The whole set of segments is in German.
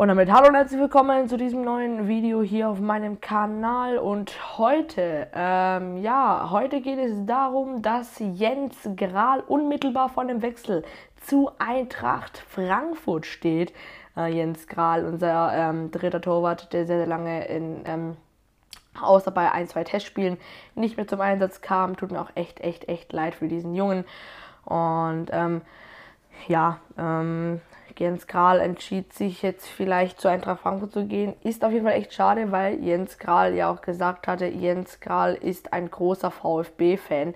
Und damit hallo und herzlich willkommen zu diesem neuen Video hier auf meinem Kanal. Und heute, ähm, ja, heute geht es darum, dass Jens Grahl unmittelbar vor dem Wechsel zu Eintracht Frankfurt steht. Äh, Jens Grahl, unser ähm, dritter Torwart, der sehr, sehr lange in, ähm, außer bei ein, zwei Testspielen nicht mehr zum Einsatz kam. Tut mir auch echt, echt, echt leid für diesen Jungen. Und ähm, ja, ähm, Jens Kral entschied sich jetzt vielleicht zu Eintracht Frankfurt zu gehen. Ist auf jeden Fall echt schade, weil Jens Kral ja auch gesagt hatte, Jens Kral ist ein großer VfB-Fan.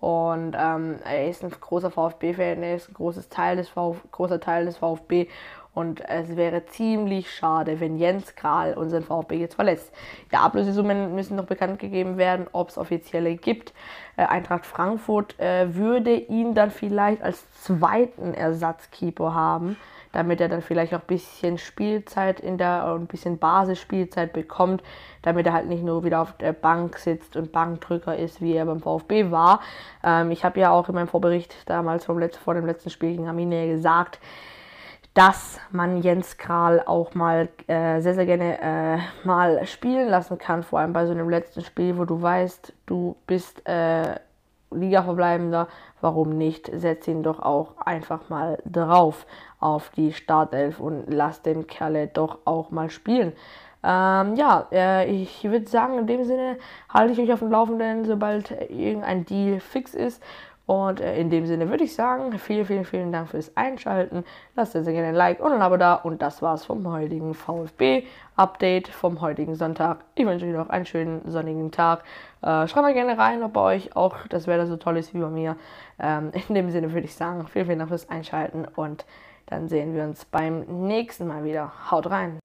Und ähm, er ist ein großer VfB-Fan, er ist ein großes Teil des Vf großer Teil des VfB. Und es wäre ziemlich schade, wenn Jens Kral unseren VfB jetzt verlässt. Die Ablösesummen müssen noch bekannt gegeben werden, ob es offizielle gibt. Äh, Eintracht Frankfurt äh, würde ihn dann vielleicht als zweiten Ersatzkeeper haben damit er dann vielleicht auch ein bisschen Spielzeit in der ein bisschen Basisspielzeit bekommt, damit er halt nicht nur wieder auf der Bank sitzt und Bankdrücker ist, wie er beim VfB war. Ähm, ich habe ja auch in meinem Vorbericht damals vom Letz-, vor dem letzten Spiel gegen Arminia gesagt, dass man Jens Kral auch mal äh, sehr, sehr gerne äh, mal spielen lassen kann, vor allem bei so einem letzten Spiel, wo du weißt, du bist äh, Liga-Verbleibender, warum nicht? Setz ihn doch auch einfach mal drauf auf die Startelf und lass den Kerle doch auch mal spielen. Ähm, ja, äh, ich würde sagen, in dem Sinne halte ich euch auf dem Laufenden, sobald irgendein Deal fix ist. Und äh, in dem Sinne würde ich sagen, vielen, vielen, vielen Dank fürs Einschalten. Lasst sehr, gerne ein Like und ein Abo da. Und das war's vom heutigen VfB-Update vom heutigen Sonntag. Ich wünsche euch noch einen schönen sonnigen Tag. Äh, schreibt mal gerne rein, ob bei euch auch das Wetter so toll ist wie bei mir. Ähm, in dem Sinne würde ich sagen, vielen, vielen Dank fürs Einschalten und dann sehen wir uns beim nächsten Mal wieder. Haut rein!